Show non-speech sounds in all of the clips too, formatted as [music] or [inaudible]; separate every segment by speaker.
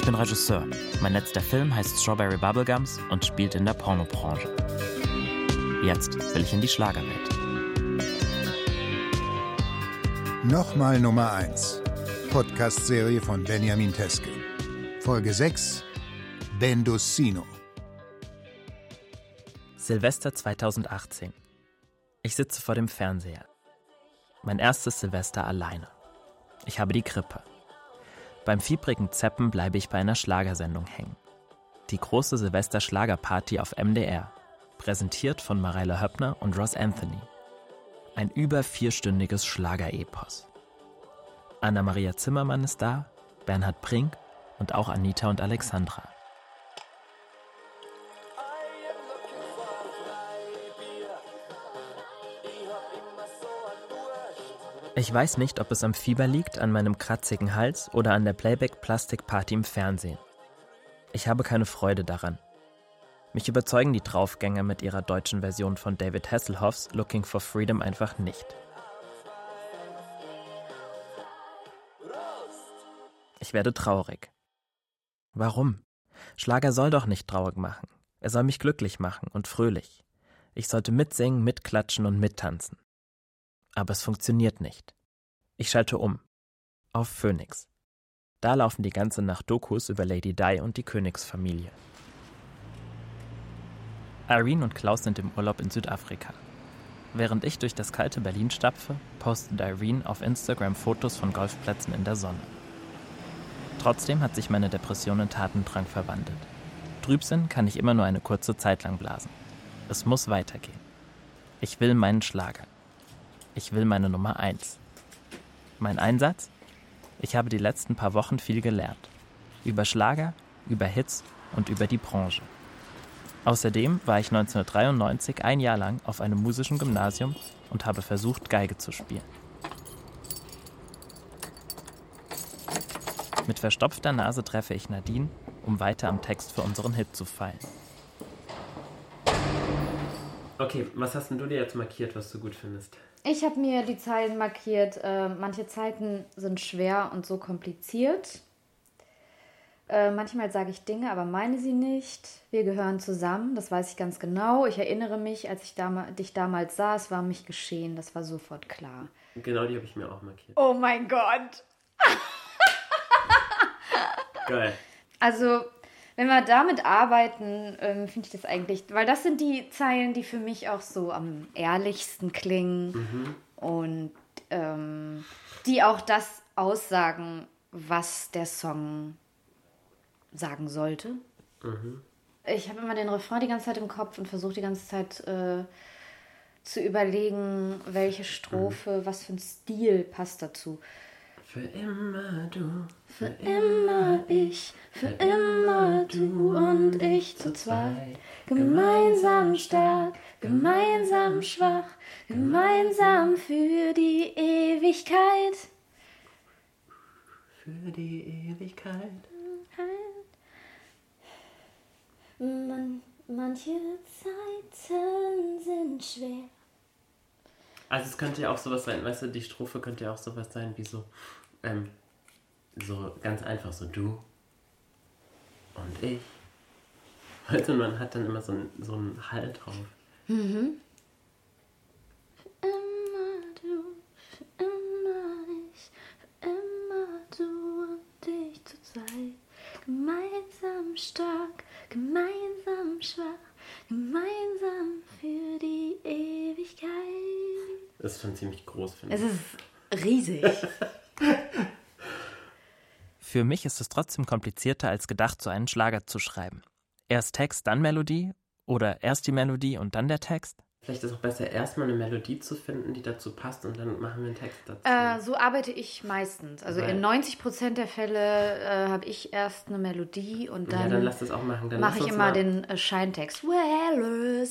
Speaker 1: Ich bin Regisseur. Mein letzter Film heißt Strawberry Bubblegums und spielt in der Pornobranche. Jetzt will ich in die Schlagerwelt.
Speaker 2: Nochmal Nummer 1. Podcast-Serie von Benjamin Teske. Folge 6. Bendocino.
Speaker 1: Silvester 2018. Ich sitze vor dem Fernseher. Mein erstes Silvester alleine. Ich habe die Grippe. Beim fiebrigen Zeppen bleibe ich bei einer Schlagersendung hängen. Die große Silvester-Schlagerparty auf MDR. Präsentiert von Mareile Höppner und Ross Anthony. Ein über vierstündiges Schlagerepos. Anna-Maria Zimmermann ist da, Bernhard Brink und auch Anita und Alexandra. Ich weiß nicht, ob es am Fieber liegt, an meinem kratzigen Hals oder an der Playback-Plastik-Party im Fernsehen. Ich habe keine Freude daran. Mich überzeugen die Draufgänger mit ihrer deutschen Version von David Hasselhoffs Looking for Freedom einfach nicht. Ich werde traurig. Warum? Schlager soll doch nicht traurig machen. Er soll mich glücklich machen und fröhlich. Ich sollte mitsingen, mitklatschen und mittanzen. Aber es funktioniert nicht. Ich schalte um. Auf Phoenix. Da laufen die ganze Nacht Dokus über Lady Di und die Königsfamilie. Irene und Klaus sind im Urlaub in Südafrika. Während ich durch das kalte Berlin stapfe, postet Irene auf Instagram Fotos von Golfplätzen in der Sonne. Trotzdem hat sich meine Depression in Tatendrang verwandelt. Trübsinn kann ich immer nur eine kurze Zeit lang blasen. Es muss weitergehen. Ich will meinen Schlager. Ich will meine Nummer 1. Mein Einsatz? Ich habe die letzten paar Wochen viel gelernt. Über Schlager, über Hits und über die Branche. Außerdem war ich 1993 ein Jahr lang auf einem musischen Gymnasium und habe versucht, Geige zu spielen. Mit verstopfter Nase treffe ich Nadine, um weiter am Text für unseren Hit zu feilen.
Speaker 3: Okay, was hast denn du dir jetzt markiert, was du gut findest?
Speaker 4: Ich habe mir die Zeilen markiert. Äh, manche Zeiten sind schwer und so kompliziert. Äh, manchmal sage ich Dinge, aber meine sie nicht. Wir gehören zusammen, das weiß ich ganz genau. Ich erinnere mich, als ich dam dich damals sah, es war mich geschehen, das war sofort klar.
Speaker 3: Genau die habe ich mir auch markiert.
Speaker 4: Oh mein Gott! [laughs]
Speaker 3: Geil.
Speaker 4: Also, wenn wir damit arbeiten, ähm, finde ich das eigentlich, weil das sind die Zeilen, die für mich auch so am ehrlichsten klingen
Speaker 3: Mhm.
Speaker 4: und ähm, die auch das aussagen, was der Song sagen sollte.
Speaker 3: Mhm.
Speaker 4: Ich habe immer den Refrain die ganze Zeit im Kopf und versuche die ganze Zeit äh, zu überlegen, welche Strophe, was für ein Stil passt dazu.
Speaker 3: Für immer du,
Speaker 4: Für immer ich, für immer du und ich zu zweit. Gemeinsam stark, gemeinsam schwach, gemeinsam für die Ewigkeit.
Speaker 3: für die Ewigkeit.
Speaker 4: Man, manche Zeiten sind schwer.
Speaker 3: Also es könnte ja auch sowas sein, weißt du, die Strophe könnte ja auch sowas sein wie so, ähm, so ganz einfach so du und ich. Also man hat dann immer so einen so einen Hall drauf.
Speaker 4: Immer du, für immer ich, für immer du und ich zu zweit. Gemeinsam stark, gemeinsam schwach, gemeinsam für die Ewigkeit.
Speaker 3: Das ist schon ziemlich groß, finde
Speaker 4: Es
Speaker 3: ich.
Speaker 4: ist riesig. [laughs]
Speaker 1: Für mich ist es trotzdem komplizierter als gedacht, so einen Schlager zu schreiben. Erst Text, dann Melodie oder erst die Melodie und dann der Text?
Speaker 3: Vielleicht ist es auch besser, erstmal eine Melodie zu finden, die dazu passt und dann machen wir einen Text dazu.
Speaker 4: äh, so arbeite ich meistens. Also in 90% der Fälle äh, habe ich erst eine Melodie und
Speaker 3: ja,
Speaker 4: dann,
Speaker 3: dann lass das auch machen. Dann
Speaker 4: mache ich immer
Speaker 3: mal,
Speaker 4: den äh, Scheintext. Well,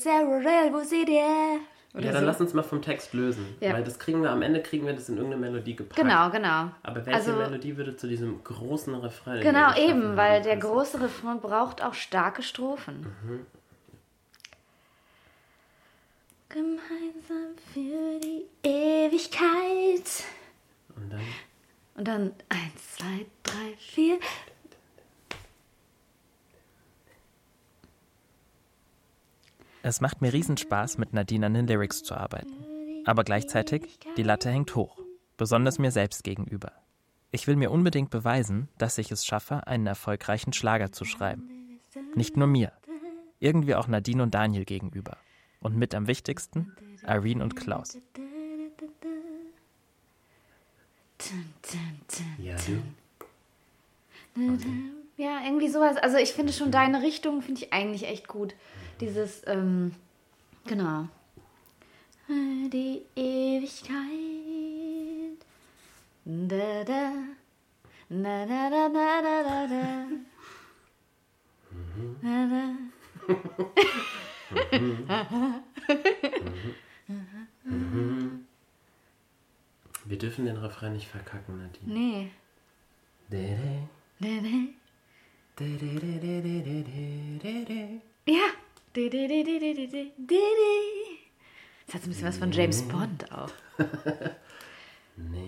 Speaker 4: Oder
Speaker 3: Ja, dann
Speaker 4: so.
Speaker 3: lass uns mal vom Text lösen.
Speaker 4: Ja.
Speaker 3: Weil das kriegen wir, am Ende kriegen wir das in irgendeine Melodie gepackt.
Speaker 4: Genau, genau.
Speaker 3: Aber welche
Speaker 4: Also-
Speaker 3: Melodie würde zu diesem großen Refrain?
Speaker 4: Genau, eben, weil der
Speaker 3: passen?
Speaker 4: große Refrain braucht auch starke Strophen. Gemeinsam für die Ewigkeit.
Speaker 3: Und dann
Speaker 4: Und dann eins, zwei, drei, vier.
Speaker 1: Es macht mir Riesenspaß, mit Nadine an den Lyrics zu arbeiten. Aber gleichzeitig, die Latte hängt hoch, besonders mir selbst gegenüber. Ich will mir unbedingt beweisen, dass ich es schaffe, einen erfolgreichen Schlager zu schreiben. Nicht nur mir, irgendwie auch Nadine und Daniel gegenüber. Und mit am wichtigsten Irene und Klaus.
Speaker 3: Ja, du?
Speaker 4: Ja, irgendwie sowas. Also ich finde schon deine Richtung finde ich eigentlich echt gut. Dieses, ähm, genau. Die Ewigkeit. Da, da. Na, na, na, na, na, na, na. Na, na.
Speaker 3: Wir dürfen den Refrain nicht verkacken, Nadine.
Speaker 4: Nee.
Speaker 3: Dede, dede, dede, dede, dede, dede.
Speaker 4: Ja. Das hat so ein bisschen was von James Bond auch. [laughs]
Speaker 3: nee,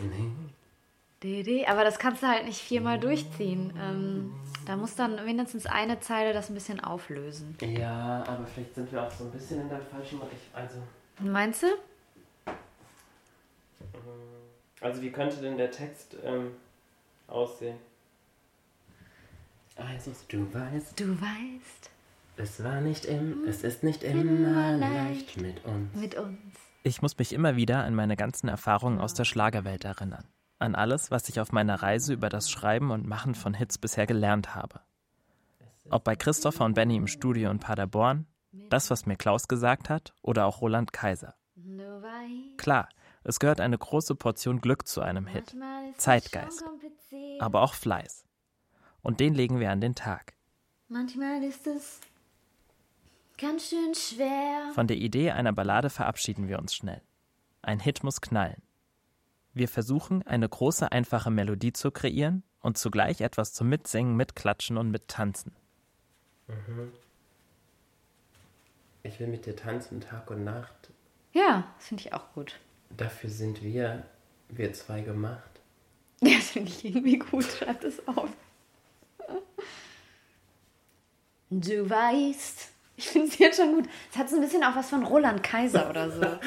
Speaker 3: nee.
Speaker 4: Aber das kannst du halt nicht viermal durchziehen. Ähm, da muss dann mindestens eine Zeile das ein bisschen auflösen.
Speaker 3: Ja, aber vielleicht sind wir auch so ein bisschen in der falschen Richtung. Also.
Speaker 4: Meinst du?
Speaker 3: Mm, also wie könnte denn der Text ähm, aussehen? Also, du weißt.
Speaker 4: Du weißt
Speaker 3: es war nicht im, es ist nicht immer leicht mit uns.
Speaker 4: mit uns.
Speaker 1: Ich muss mich immer wieder an meine ganzen Erfahrungen aus der Schlagerwelt erinnern. An alles, was ich auf meiner Reise über das Schreiben und Machen von Hits bisher gelernt habe. Ob bei Christopher und Benny im Studio in Paderborn, das, was mir Klaus gesagt hat, oder auch Roland Kaiser. Klar, es gehört eine große Portion Glück zu einem Hit, Zeitgeist. aber auch Fleiß. Und den legen wir an den Tag.
Speaker 4: Manchmal ist es ganz schön schwer.
Speaker 1: Von der Idee einer Ballade verabschieden wir uns schnell. Ein Hit muss knallen. Wir versuchen, eine große, einfache Melodie zu kreieren und zugleich etwas zum Mitsingen, Mitklatschen und Mittanzen.
Speaker 3: Ich will mit dir tanzen Tag und Nacht.
Speaker 4: Ja, das finde ich auch gut.
Speaker 3: Dafür sind wir, wir zwei gemacht. [laughs]
Speaker 4: Ja, das finde ich irgendwie gut. Schreib das auf. Du weißt. Ich finde es jetzt schon gut. Es hat so ein bisschen auch was von Roland Kaiser oder so. [laughs]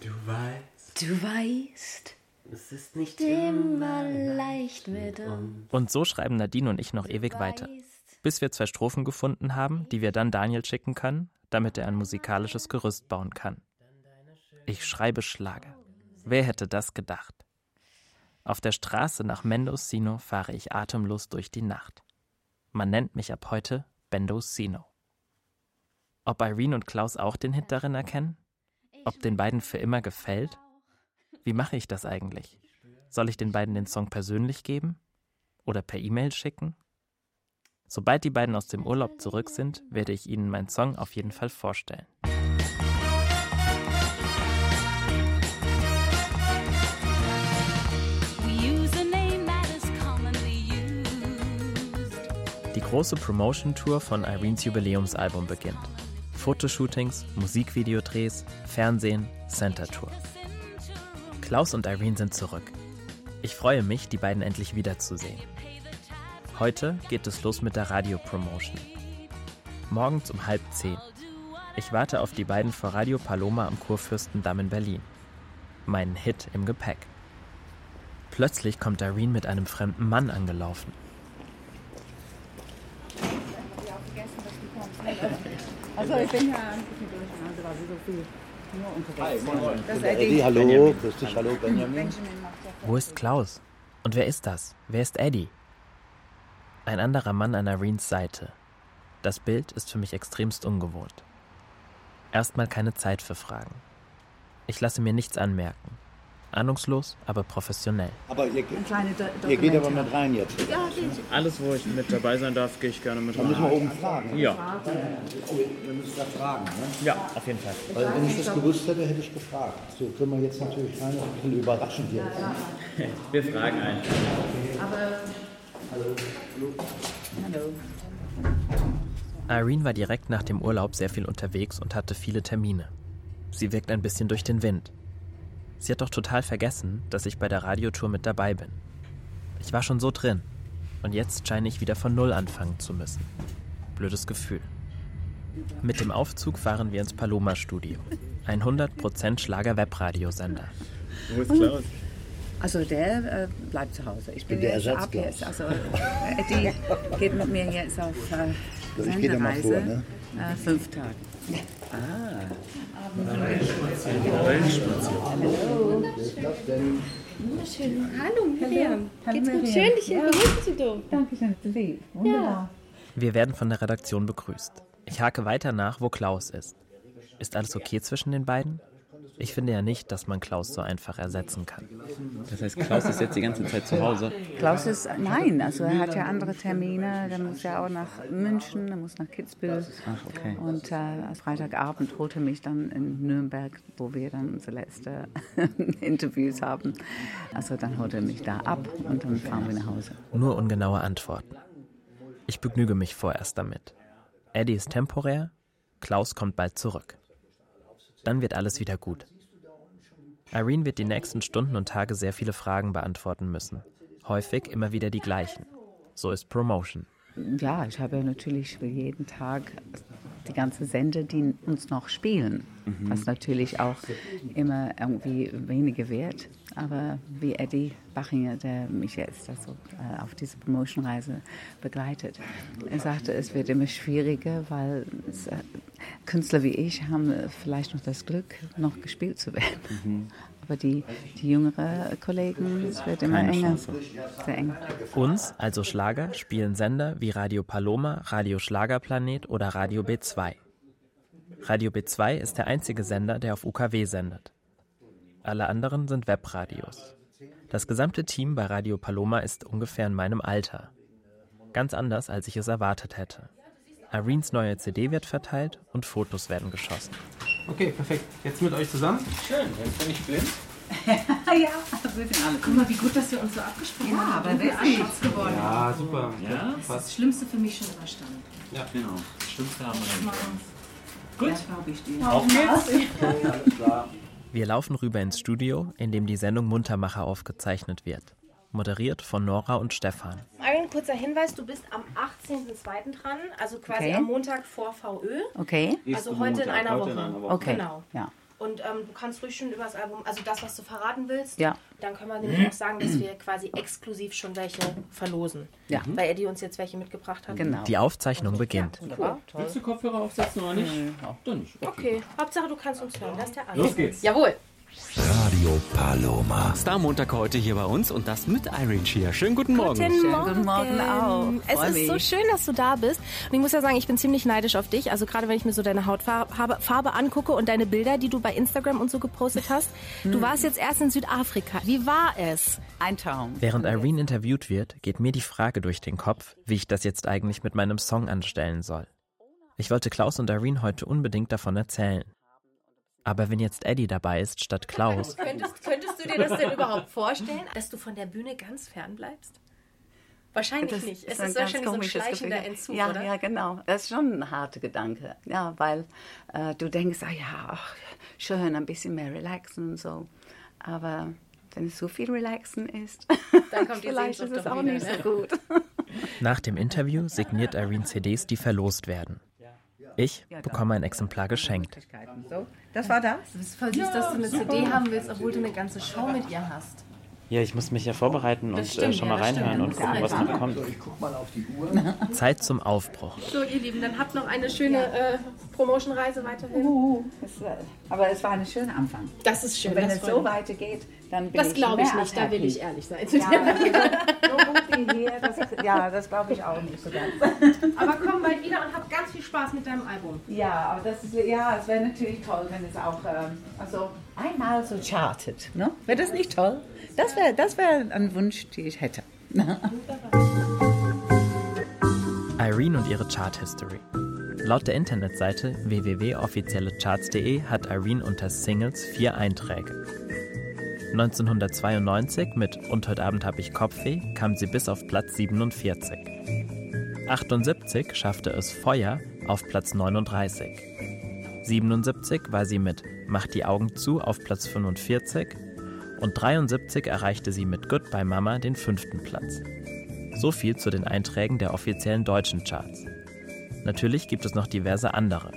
Speaker 3: Du weißt,
Speaker 4: Du weißt.
Speaker 3: es ist nicht
Speaker 4: Immer leicht mit uns.
Speaker 1: Und so schreiben Nadine und ich noch ewig weiter.
Speaker 4: Weißt.
Speaker 1: Bis wir zwei Strophen gefunden haben, die wir dann Daniel schicken können, damit er ein musikalisches Gerüst bauen kann. Ich schreibe Schlager. Wer hätte das gedacht? Auf der Straße nach Mendocino fahre ich atemlos durch die Nacht. Man nennt mich ab heute Bendocino. Ob Irene und Klaus auch den Hit darin erkennen? Ob den beiden für immer gefällt? Wie mache ich das eigentlich? Soll ich den beiden den Song persönlich geben? Oder per E-Mail schicken? Sobald die beiden aus dem Urlaub zurück sind, werde ich ihnen meinen Song auf jeden Fall vorstellen. Die große Promotion-Tour von Irenes Jubiläumsalbum beginnt. Fotoshootings, Musikvideodrehs, Fernsehen, Center-Tour. Klaus und Irene sind zurück. Ich freue mich, die beiden endlich wiederzusehen. Heute geht es los mit der Radio-Promotion. Morgens um halb zehn. Ich warte auf die beiden vor Radio Paloma am Kurfürstendamm in Berlin. Meinen Hit im Gepäck. Plötzlich kommt Irene mit einem fremden Mann angelaufen.
Speaker 5: Also ich bin ja ein bisschen durcheinander, weil sie so viel nur unterwegs sind. Das ist
Speaker 6: Eddie, hallo, grüß dich, hallo Benjamin.
Speaker 5: Benjamin macht ja
Speaker 1: Wo ist Klaus? Und wer ist das? Wer ist Eddie? Ein anderer Mann an Irenes Seite. Das Bild ist für mich extremst ungewohnt. Erstmal keine Zeit für Fragen. Ich lasse mir nichts anmerken. Ahnungslos, aber professionell.
Speaker 6: Aber ihr,
Speaker 5: ein Do
Speaker 6: ihr geht aber mit rein jetzt.
Speaker 7: Alles, wo ich mit dabei sein darf, gehe ich gerne mit
Speaker 6: Da müssen wir
Speaker 7: rein.
Speaker 6: oben fragen.
Speaker 7: Ja,
Speaker 6: Oh, wir müssen da fragen. Ne?
Speaker 7: ja, auf jeden Fall.
Speaker 6: Weil wenn ich das gewusst hätte, hätte ich gefragt. So können wir jetzt natürlich rein, ist ein bisschen überraschend jetzt.
Speaker 7: Wir fragen einfach.
Speaker 1: Irene war direkt nach dem Urlaub sehr viel unterwegs und hatte viele Termine. Sie wirkt ein bisschen durch den Wind. Sie hat doch total vergessen, dass ich bei der Radiotour mit dabei bin. Ich war schon so drin. Und jetzt scheine ich wieder von Null anfangen zu müssen. Blödes Gefühl. Mit dem Aufzug fahren wir ins Paloma-Studio, ein 100% Schlager-Webradiosender.
Speaker 7: Wo ist Klaus?
Speaker 5: Also der äh, bleibt zu Hause. Ich bin,
Speaker 6: der
Speaker 5: jetzt ab jetzt. Also äh, Eddie [laughs] geht mit mir jetzt auf äh,
Speaker 6: Also ich gehe da mal vor,
Speaker 5: Sendereise.
Speaker 6: ne?
Speaker 5: Äh, fünf Tage.
Speaker 8: Hallo Miriam. Geht's gut? Schön, dich hier begrüßen zu dürfen.
Speaker 5: Dankeschön, lieb. Wunderbar.
Speaker 1: Wir werden von der Redaktion begrüßt. Ich hake weiter nach, wo Klaus ist. Ist alles okay zwischen den beiden? Ich finde ja nicht, dass man Klaus so einfach ersetzen kann.
Speaker 7: Das heißt, Klaus ist jetzt die ganze Zeit zu Hause.
Speaker 5: Klaus ist, nein, also er hat ja andere Termine. Der muss ja auch nach München, er muss nach Kitzbühel.
Speaker 7: Ach, okay.
Speaker 5: Und äh, Freitagabend holt er mich dann in Nürnberg, wo wir dann unsere letzten [laughs] Interviews haben. Also dann holt er mich da ab und dann fahren wir nach Hause.
Speaker 1: Nur ungenaue Antworten. Ich begnüge mich vorerst damit. Eddie ist temporär, Klaus kommt bald zurück. Dann wird alles wieder gut. Irene wird die nächsten Stunden und Tage sehr viele Fragen beantworten müssen. Häufig immer wieder die gleichen. So ist Promotion.
Speaker 5: Ja, ich habe ja natürlich jeden Tag die ganze Sender, die uns noch spielen. Was natürlich auch immer irgendwie weniger wird. Aber wie Eddie Bachinger, der mich jetzt also, äh, auf diese Promotion-Reise begleitet, er sagte, es wird immer schwieriger, weil äh, Künstler wie ich haben vielleicht noch das Glück, noch gespielt zu werden. Aber die, die jüngeren Kollegen, es wird immer
Speaker 7: Keine
Speaker 5: enger.
Speaker 7: Chance.
Speaker 5: Sehr eng.
Speaker 1: Uns, also Schlager, spielen Sender wie Radio Paloma, Radio Schlagerplanet oder Radio B2. Radio B2 ist der einzige Sender, der auf UKW sendet. Alle anderen sind Webradios. Das gesamte Team bei Radio Paloma ist ungefähr in meinem Alter. Ganz anders, als ich es erwartet hätte. Irenes neue CD wird verteilt und Fotos werden geschossen.
Speaker 9: Okay, perfekt. Jetzt mit euch zusammen.
Speaker 7: Schön, jetzt bin ich blind. [laughs]
Speaker 5: ja, wir sind alle.
Speaker 8: Guck mal, wie gut, dass wir uns so abgesprochen
Speaker 5: Ja,
Speaker 8: haben.
Speaker 5: aber wirklich.
Speaker 8: Schatz geworden.
Speaker 9: Ja, super.
Speaker 7: Ja?
Speaker 8: Das ist das Schlimmste für mich schon überstanden.
Speaker 7: Genau. Stimmste haben wir
Speaker 5: Gut. Ja, glaube ich dir.
Speaker 8: Auf geht's. [laughs]
Speaker 1: Wir laufen rüber ins Studio, in dem die Sendung Muntermacher aufgezeichnet wird. Moderiert von Nora und Stefan.
Speaker 8: Kurzer Hinweis, du bist am 18.02. dran, also quasi
Speaker 5: Okay.
Speaker 8: am Montag vor VÖ.
Speaker 5: Okay.
Speaker 8: Also heute in einer
Speaker 7: Heute in
Speaker 8: Woche.
Speaker 7: einer Woche.
Speaker 5: Okay.
Speaker 8: Genau.
Speaker 5: Ja.
Speaker 8: Und ähm, du kannst ruhig schon über das Album, also das, was du verraten willst,
Speaker 5: Ja.
Speaker 8: dann können wir nämlich auch sagen, dass wir quasi exklusiv schon welche verlosen.
Speaker 5: Ja.
Speaker 8: Weil Eddie uns jetzt welche mitgebracht hat.
Speaker 5: Genau.
Speaker 1: Die Aufzeichnung beginnt.
Speaker 8: Wunderbar.
Speaker 7: Willst du Kopfhörer aufsetzen oder nicht? Dann nicht.
Speaker 8: Okay, Hauptsache du kannst uns hören. Das ist der Alles.
Speaker 7: Los geht's.
Speaker 8: Jawohl.
Speaker 10: Radio Paloma.
Speaker 11: Star Montag heute hier bei uns und das mit Irene Shear. Schönen guten Morgen.
Speaker 8: Guten Morgen.
Speaker 5: guten Morgen auch.
Speaker 8: Es
Speaker 5: Freu
Speaker 8: ist so schön, dass du da bist. Und ich muss ja sagen, ich bin ziemlich neidisch auf dich. Also gerade wenn ich mir so deine Hautfarbe Farbe angucke und deine Bilder, die du bei Instagram und so gepostet hast. Du warst jetzt erst in Südafrika. Wie war es?
Speaker 5: Ein Traum.
Speaker 1: Während Irene interviewt wird, geht mir die Frage durch den Kopf, wie ich das jetzt eigentlich mit meinem Song anstellen soll. Ich wollte Klaus und Irene heute unbedingt davon erzählen. Aber wenn jetzt Eddie dabei ist statt Klaus, [laughs]
Speaker 8: Könntest, könntest du dir das denn überhaupt vorstellen, dass du von der Bühne ganz fern bleibst? Wahrscheinlich nicht. Es
Speaker 5: ein
Speaker 8: ist
Speaker 5: ganz
Speaker 8: wahrscheinlich so ein
Speaker 5: komisches
Speaker 8: schleichender
Speaker 5: Gefühl.
Speaker 8: Entzug,
Speaker 5: ja,
Speaker 8: oder?
Speaker 5: Ja, genau. Das ist schon ein harter Gedanke. Ja, weil äh, du denkst, ah ja, ach, schön, ein bisschen mehr relaxen und so. Aber wenn es so viel relaxen ist,
Speaker 8: Dann kommt die [laughs]
Speaker 5: vielleicht ist es auch
Speaker 8: wieder,
Speaker 5: nicht
Speaker 8: ne?
Speaker 5: so gut. [laughs]
Speaker 1: nach dem Interview signiert Irene CDs, die verlost werden. Ich bekomme ein Exemplar geschenkt.
Speaker 5: So, das war das.
Speaker 8: Du bist voll süß, dass du eine CD haben willst, obwohl du eine ganze Show mit ihr hast.
Speaker 7: Ja, ich muss mich ja vorbereiten und
Speaker 8: stimmt,
Speaker 7: äh, schon mal
Speaker 8: das
Speaker 7: reinhören und gucken, was noch kommt.
Speaker 6: Ich guck mal auf die Uhr.
Speaker 1: Zeit zum Aufbruch.
Speaker 8: So, ihr Lieben, dann habt noch eine schöne äh, Promotion-Reise weiterhin.
Speaker 5: Uh, es, äh, aber es war ein schöner Anfang.
Speaker 8: Das ist schön.
Speaker 5: Und wenn
Speaker 8: das
Speaker 5: es so weitergeht, dann bin
Speaker 8: Das
Speaker 5: ich
Speaker 8: glaube ich nicht, da will ich ehrlich sein.
Speaker 5: Ja, [laughs] hier, das, ja, das glaube ich auch nicht so ganz.
Speaker 8: Aber komm bald wieder und hab ganz viel Spaß mit deinem Album.
Speaker 5: Ja, aber das ist, ja, es wäre natürlich toll, wenn es auch, ähm, also einmal so chartet, ne? Wäre das nicht toll? Das wäre das wär ein Wunsch, den ich hätte.
Speaker 1: Irene und ihre Chart History. Laut der Internetseite www.offiziellecharts.de hat Irene unter Singles vier Einträge. 1992 mit Und heute Abend hab ich Kopfweh kam sie bis auf Platz 47. 78 schaffte es Feuer auf Platz 39. 77 war sie mit Mach die Augen zu auf Platz 45 und 73 erreichte sie mit Goodbye Mama den fünften Platz. So viel zu den Einträgen der offiziellen deutschen Charts. Natürlich gibt es noch diverse andere.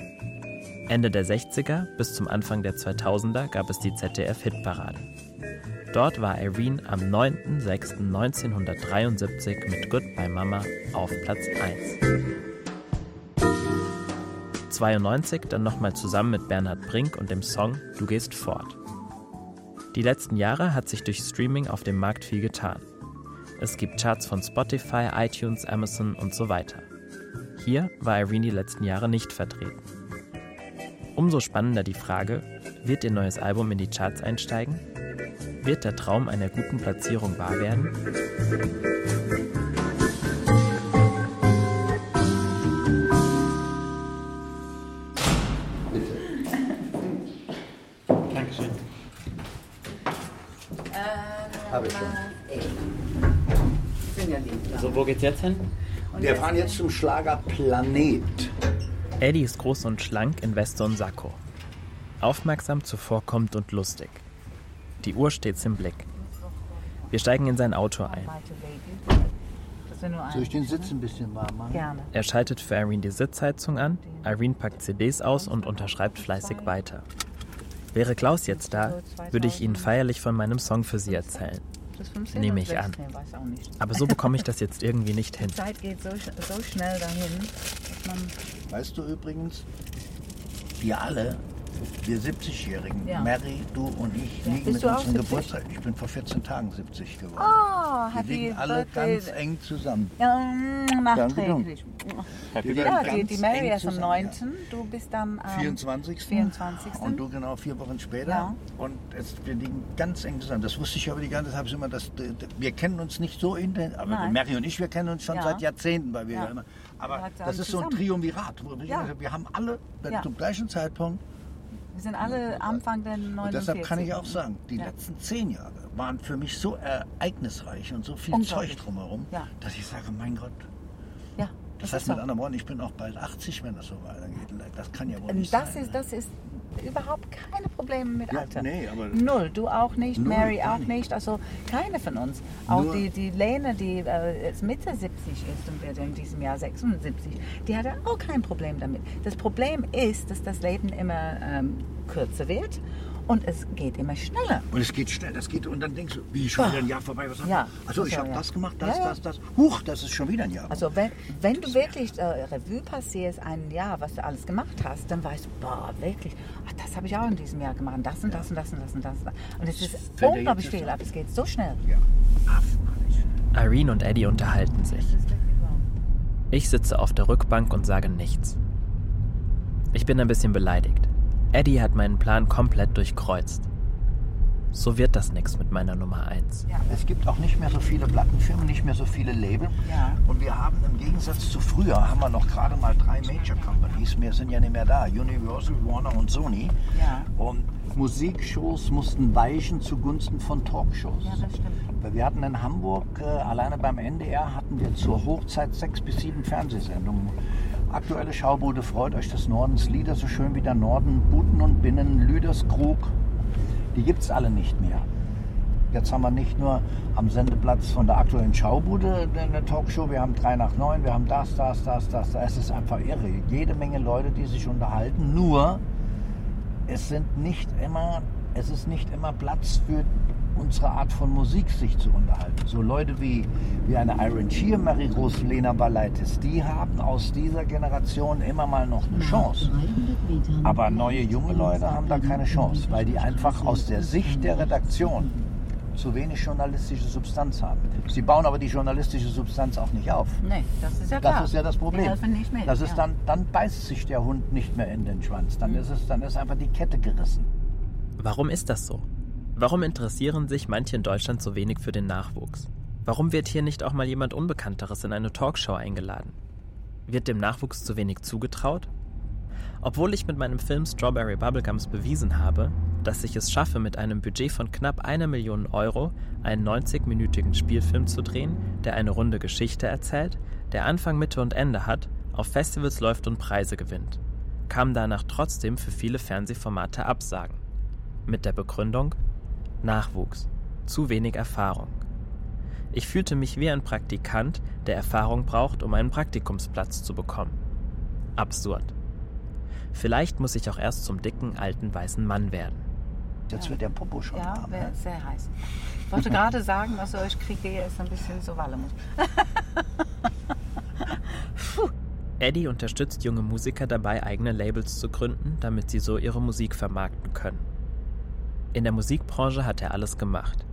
Speaker 1: Ende der 60er bis zum Anfang der 2000er gab es die ZDF-Hitparade. Dort war Irene am 9.06.1973 mit Goodbye Mama auf Platz 1. 92 dann nochmal zusammen mit Bernhard Brink und dem Song Du gehst fort. Die letzten Jahre hat sich durch Streaming auf dem Markt viel getan. Es gibt Charts von Spotify, iTunes, Amazon und so weiter. Hier war Irene die letzten Jahre nicht vertreten. Umso spannender die Frage, wird ihr neues Album in die Charts einsteigen? Wird der Traum einer guten Platzierung wahr werden?
Speaker 9: Dankeschön.
Speaker 6: Habe ich schon.
Speaker 7: So, wo geht's jetzt hin?
Speaker 6: Wir fahren jetzt zum Schlager Planet.
Speaker 1: Eddie ist groß und schlank in Weste und Sakko. Aufmerksam, zuvorkommend und lustig. Die Uhr stets im Blick. Wir steigen in sein Auto ein.
Speaker 6: Soll ich den Sitz ein bisschen warm machen?
Speaker 5: Gerne.
Speaker 1: Er schaltet für Irene die Sitzheizung an, Irene packt CDs aus und unterschreibt fleißig weiter. Wäre Klaus jetzt da, würde ich Ihnen feierlich von meinem Song für Sie erzählen.
Speaker 5: Das 15
Speaker 1: Nehme ich an.
Speaker 5: 16, weiß auch nicht.
Speaker 1: Aber so bekomme ich das jetzt irgendwie nicht hin.
Speaker 5: Die Zeit geht so, so schnell dahin, dass man
Speaker 6: Weißt du übrigens, wir alle, wir 70-Jährigen,
Speaker 5: Ja.
Speaker 6: Mary, du und ich,
Speaker 5: Ja.
Speaker 6: liegen
Speaker 5: Bist
Speaker 6: mit unserem
Speaker 5: 70?
Speaker 6: Geburtstag. Ich bin vor 14 Tagen 70 geworden.
Speaker 5: Oh,
Speaker 6: wir
Speaker 5: happy
Speaker 6: liegen alle
Speaker 5: birthday.
Speaker 6: ganz eng zusammen.
Speaker 5: Ja, mm, nachträglich.
Speaker 6: Wir
Speaker 5: Ja, die, die Mary ist am
Speaker 6: zusammen,
Speaker 5: 19. Du bist dann am
Speaker 6: 24.
Speaker 5: 24.
Speaker 6: Und du genau vier Wochen später.
Speaker 5: Ja.
Speaker 6: Und es, wir liegen ganz eng zusammen. Das wusste ich aber die ganze Zeit. Immer, das, wir kennen uns nicht so intensiv. Aber
Speaker 5: Nein.
Speaker 6: Mary und ich, wir kennen uns schon
Speaker 5: Ja.
Speaker 6: seit Jahrzehnten, weil wir
Speaker 5: Ja.
Speaker 6: ja immer. Aber
Speaker 5: Wir
Speaker 6: das ist so ein
Speaker 5: zusammen.
Speaker 6: Triumvirat. wo wir-
Speaker 5: Ja.
Speaker 6: Wir haben alle
Speaker 5: Ja.
Speaker 6: zum gleichen Zeitpunkt.
Speaker 5: Wir sind alle Anfang der 49.
Speaker 6: Und deshalb kann ich auch sagen, die
Speaker 5: Ja.
Speaker 6: letzten zehn Jahre waren für mich so ereignisreich und so viel. Zeug drumherum,
Speaker 5: Ja.
Speaker 6: dass ich sage, mein Gott. Das,
Speaker 5: das
Speaker 6: heißt mit anderen Worten, ich bin auch bald 80, wenn das so weitergeht. Das kann ja wohl nicht
Speaker 5: Das
Speaker 6: sein.
Speaker 5: ist, das ist überhaupt keine Probleme mit
Speaker 6: Ja,
Speaker 5: Alter.
Speaker 6: nee, aber-
Speaker 5: Null, du auch nicht,
Speaker 6: Null,
Speaker 5: Mary auch
Speaker 6: nicht.
Speaker 5: nicht. also keine von uns. Auch
Speaker 6: Nur-
Speaker 5: die, die Lene, die äh, jetzt Mitte 70 ist und wird in diesem Jahr 76, die hatte auch kein Problem damit. Das Problem ist, dass das Leben immer ähm, kürzer wird und es geht immer schneller.
Speaker 6: Und es geht schnell, das geht und dann denkst du, wie schon wieder ein Jahr vorbei, was
Speaker 5: Ja,
Speaker 6: Also ich
Speaker 5: so,
Speaker 6: habe
Speaker 5: ja.
Speaker 6: das gemacht, das,
Speaker 5: Ja, ja.
Speaker 6: das, das. Huch, das ist schon wieder ein Jahr.
Speaker 5: Also wenn, wenn du wirklich äh, Revue passierst ein Jahr, was du alles gemacht hast, dann weißt du, boah, wirklich, ach, das habe ich auch in diesem Jahr gemacht, das und das und das und das und das. Und es ist
Speaker 6: fällt
Speaker 5: unglaublich viel ab, es geht so schnell.
Speaker 6: ja.
Speaker 1: Irene und Eddie unterhalten sich. Ich sitze auf der Rückbank und sage nichts. Ich bin ein bisschen beleidigt. Eddie hat meinen Plan komplett durchkreuzt. So wird das nix mit meiner Nummer 1.
Speaker 6: Es gibt auch nicht mehr so viele Plattenfirmen, nicht mehr so viele Label.
Speaker 5: Ja.
Speaker 6: Und wir haben im Gegensatz zu früher, haben wir noch gerade mal drei Major Companies. Mehr sind ja nicht mehr da. Universal, Warner und Sony.
Speaker 5: Ja.
Speaker 6: Und Musikshows mussten weichen zugunsten von Talkshows.
Speaker 5: Ja, das stimmt.
Speaker 6: Wir hatten in Hamburg, äh, alleine beim NDR, hatten wir zur Hochzeit sechs bis sieben Fernsehsendungen. Aktuelle Schaubude freut euch des Nordens, Lieder so schön wie der Norden, Buten und Binnen, Lüderskrug. Die gibt es alle nicht mehr. Jetzt haben wir nicht nur am Sendeplatz von der aktuellen Schaubude eine Talkshow, wir haben drei nach neun, wir haben das, das, das, das. das. Es ist einfach irre. Jede Menge Leute, die sich unterhalten. Nur, es sind nicht immer, es ist nicht immer Platz für unsere Art von Musik sich zu unterhalten. So Leute wie, wie eine Iron Shear, Mary Rose, Lena Balaitis, die haben aus dieser Generation immer mal noch eine Chance. Aber neue junge Leute haben da keine Chance, weil die einfach aus der Sicht der Redaktion zu wenig journalistische Substanz haben. Sie bauen aber die journalistische Substanz auch nicht auf.
Speaker 5: Nee, das ist ja klar.
Speaker 6: Das ist ja das Problem.
Speaker 5: Die helfen nicht mit.
Speaker 6: Das ist
Speaker 5: ja.
Speaker 6: dann, dann beißt sich der Hund nicht mehr in den Schwanz. Dann ist es, dann ist einfach die Kette gerissen.
Speaker 1: Warum ist das so? Warum interessieren sich manche in Deutschland so wenig für den Nachwuchs? Warum wird hier nicht auch mal jemand Unbekannteres in eine Talkshow eingeladen? Wird dem Nachwuchs zu wenig zugetraut? Obwohl ich mit meinem Film Strawberry Bubblegums bewiesen habe, dass ich es schaffe, mit einem Budget von knapp einer Million Euro einen 90-minütigen Spielfilm zu drehen, der eine runde Geschichte erzählt, der Anfang, Mitte und Ende hat, auf Festivals läuft und Preise gewinnt, kamen danach trotzdem für viele Fernsehformate Absagen. Mit der Begründung Nachwuchs, zu wenig Erfahrung. Ich fühlte mich wie ein Praktikant, der Erfahrung braucht, um einen Praktikumsplatz zu bekommen. Absurd. Vielleicht muss ich auch erst zum dicken, alten, weißen Mann werden.
Speaker 6: Jetzt wird der Popo schon
Speaker 5: Ja,
Speaker 6: warm.
Speaker 5: wäre sehr heiß. Ich wollte gerade sagen, also ich kriege jetzt ein bisschen so Wallemus. [laughs]
Speaker 1: Eddie unterstützt junge Musiker dabei, eigene Labels zu gründen, damit sie so ihre Musik vermarkten können. In der Musikbranche hat er alles gemacht.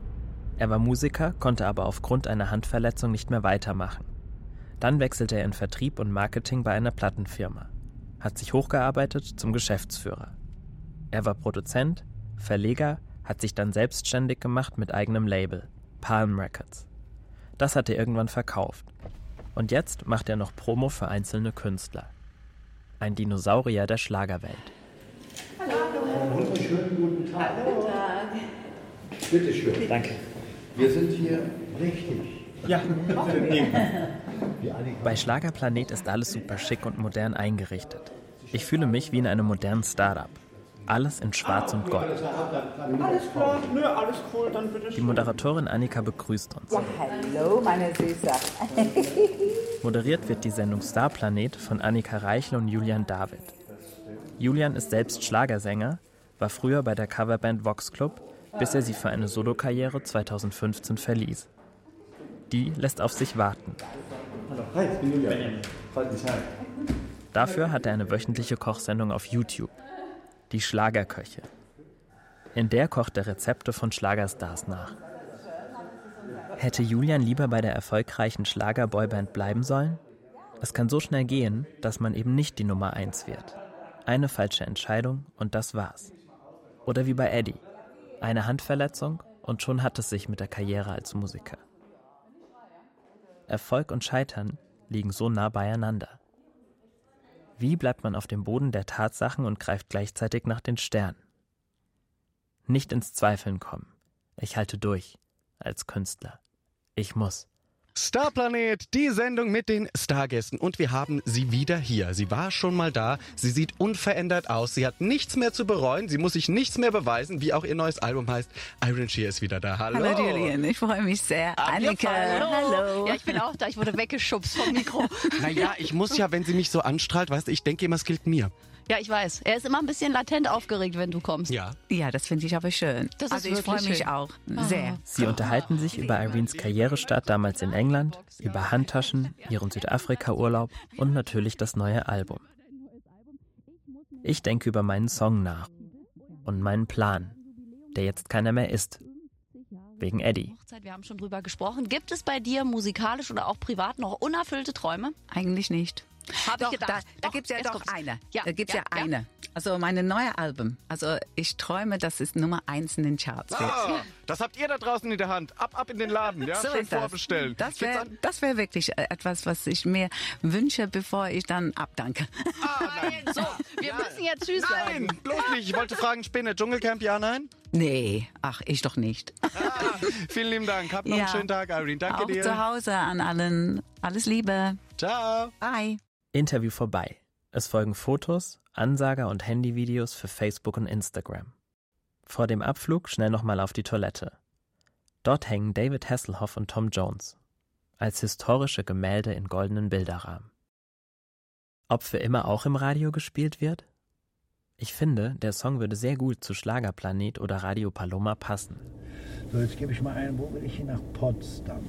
Speaker 1: Er war Musiker, konnte aber aufgrund einer Handverletzung nicht mehr weitermachen. Dann wechselte er in Vertrieb und Marketing bei einer Plattenfirma, hat sich hochgearbeitet zum Geschäftsführer. Er war Produzent, Verleger, hat sich dann selbstständig gemacht mit eigenem Label, Palm Records. Das hat er irgendwann verkauft. Und jetzt macht er noch Promo für einzelne Künstler. Ein Dinosaurier der Schlagerwelt.
Speaker 6: Wunderschönen guten Tag. Bitte schön.
Speaker 1: Danke.
Speaker 6: Wir sind hier richtig.
Speaker 9: Ja,
Speaker 1: Bei Schlagerplanet ist alles super schick und modern eingerichtet. Ich fühle mich wie in einem modernen Startup. Alles in Schwarz und Gold.
Speaker 9: alles klar. Nö, alles cool, dann bitte
Speaker 1: Die Moderatorin Annika begrüßt uns.
Speaker 5: Hallo, meine Süße. [laughs]
Speaker 1: Moderiert wird die Sendung Starplanet von Annika Reichel und Julian David. Julian ist selbst Schlagersänger, war früher bei der Coverband Vox Club, bis er sie für eine Solokarriere 2015 verließ. Die lässt auf sich warten.
Speaker 9: Hi, ich bin Julian. Freut mich, hi.
Speaker 1: Dafür hat er eine wöchentliche Kochsendung auf YouTube. Die Schlagerköche. In der kocht er Rezepte von Schlagerstars nach. Hätte Julian lieber bei der erfolgreichen Schlagerboyband bleiben sollen? Es kann so schnell gehen, dass man eben nicht die Nummer 1 wird. Eine falsche Entscheidung und das war's. Oder wie bei Eddie. Eine Handverletzung und schon hat es sich mit der Karriere als Musiker. Erfolg und Scheitern liegen so nah beieinander. Wie bleibt man auf dem Boden der Tatsachen und greift gleichzeitig nach den Sternen? Nicht ins Zweifeln kommen. Ich halte durch. Als Künstler. Ich muss.
Speaker 11: Starplanet, die Sendung mit den Stargästen. Und wir haben sie wieder hier. Sie war schon mal da. Sie sieht unverändert aus. Sie hat nichts mehr zu bereuen. Sie muss sich nichts mehr beweisen, wie auch ihr neues Album heißt. Iron Shear ist wieder da. Hallo.
Speaker 5: Hallo Julian, ich freue mich sehr. Annika, hallo.
Speaker 12: Ja, ich bin auch da. Ich wurde weggeschubst vom Mikro. [laughs]
Speaker 11: Naja, ich muss ja, wenn sie mich so anstrahlt, weißt du, ich denke immer, es gilt mir.
Speaker 12: Ja, ich weiß. Er ist immer ein bisschen latent aufgeregt, wenn du kommst.
Speaker 11: Ja.
Speaker 5: Ja, das finde ich aber schön.
Speaker 12: Das ist
Speaker 5: also ich freue mich
Speaker 12: schön.
Speaker 5: auch
Speaker 12: Ah.
Speaker 5: sehr.
Speaker 1: Sie unterhalten sich über Irenes Karrierestart damals in England, über Handtaschen, ihren Südafrika-Urlaub und natürlich das neue Album. Ich denke über meinen Song nach und meinen Plan, der jetzt keiner mehr ist. Wegen Eddie.
Speaker 12: Wir haben schon drüber gesprochen. Gibt es bei dir musikalisch oder auch privat noch unerfüllte Träume?
Speaker 5: Eigentlich nicht.
Speaker 12: Hab ich
Speaker 5: doch,
Speaker 12: gedacht.
Speaker 5: Da, da gibt es ja
Speaker 12: jetzt
Speaker 5: doch
Speaker 12: kommt's.
Speaker 5: eine.
Speaker 12: Ja,
Speaker 5: da gibt es ja,
Speaker 12: ja, ja.
Speaker 5: eine. Also meine neue Album. Also ich träume, dass es Nummer eins in den Charts wird.
Speaker 11: Ah, das habt ihr da draußen in der Hand. Ab, ab in den Laden, ja?
Speaker 5: So
Speaker 11: Schön vorbestellen.
Speaker 5: Das wäre wär wirklich äh, etwas, was ich mir wünsche, bevor ich dann abdanke.
Speaker 12: Nein, so, wir müssen jetzt Tschüss
Speaker 11: Nein,
Speaker 12: sagen.
Speaker 11: bloß nicht. Ich wollte fragen, Spinne, Dschungelcamp, ja, nein?
Speaker 5: Nee, ach, ich doch nicht.
Speaker 11: Vielen lieben Dank. Habt noch
Speaker 5: Ja.
Speaker 11: einen schönen Tag, Irene. Danke
Speaker 5: Auch
Speaker 11: dir.
Speaker 5: zu Hause an allen. Alles Liebe.
Speaker 11: Ciao.
Speaker 5: Bye.
Speaker 1: Interview vorbei. Es folgen Fotos, Ansager und Handyvideos für Facebook und Instagram. Vor dem Abflug schnell nochmal auf die Toilette. Dort hängen David Hasselhoff und Tom Jones. Als historische Gemälde in goldenen Bilderrahmen. Ob für immer auch im Radio gespielt wird? Ich finde, der Song würde sehr gut zu Schlagerplanet oder Radio Paloma passen.
Speaker 6: So, jetzt gebe ich mal ein, wo will ich hin? Nach Potsdam.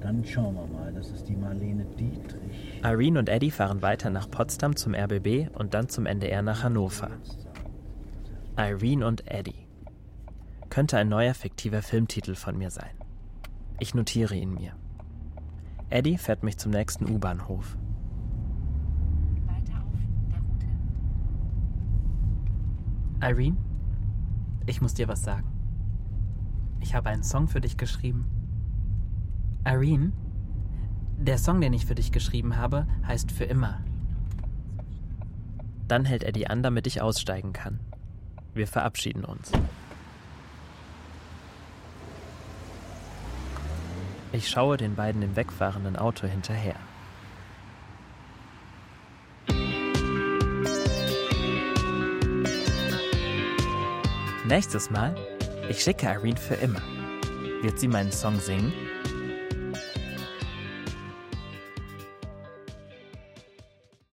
Speaker 6: Dann schauen wir mal, das ist die Marlene Dietrich.
Speaker 1: Irene und Eddie fahren weiter nach Potsdam zum RBB und dann zum NDR nach Hannover. Irene und Eddie. Könnte ein neuer fiktiver Filmtitel von mir sein. Ich notiere ihn mir. Eddie fährt mich zum nächsten U-Bahnhof. Irene, ich muss dir was sagen. Ich habe einen Song für dich geschrieben. Irene, der Song, den ich für dich geschrieben habe, heißt Für immer. Dann hält er die an, damit ich aussteigen kann. Wir verabschieden uns. Ich schaue den beiden im wegfahrenden Auto hinterher. Nächstes Mal, ich schicke Irene für immer. Wird sie meinen Song singen?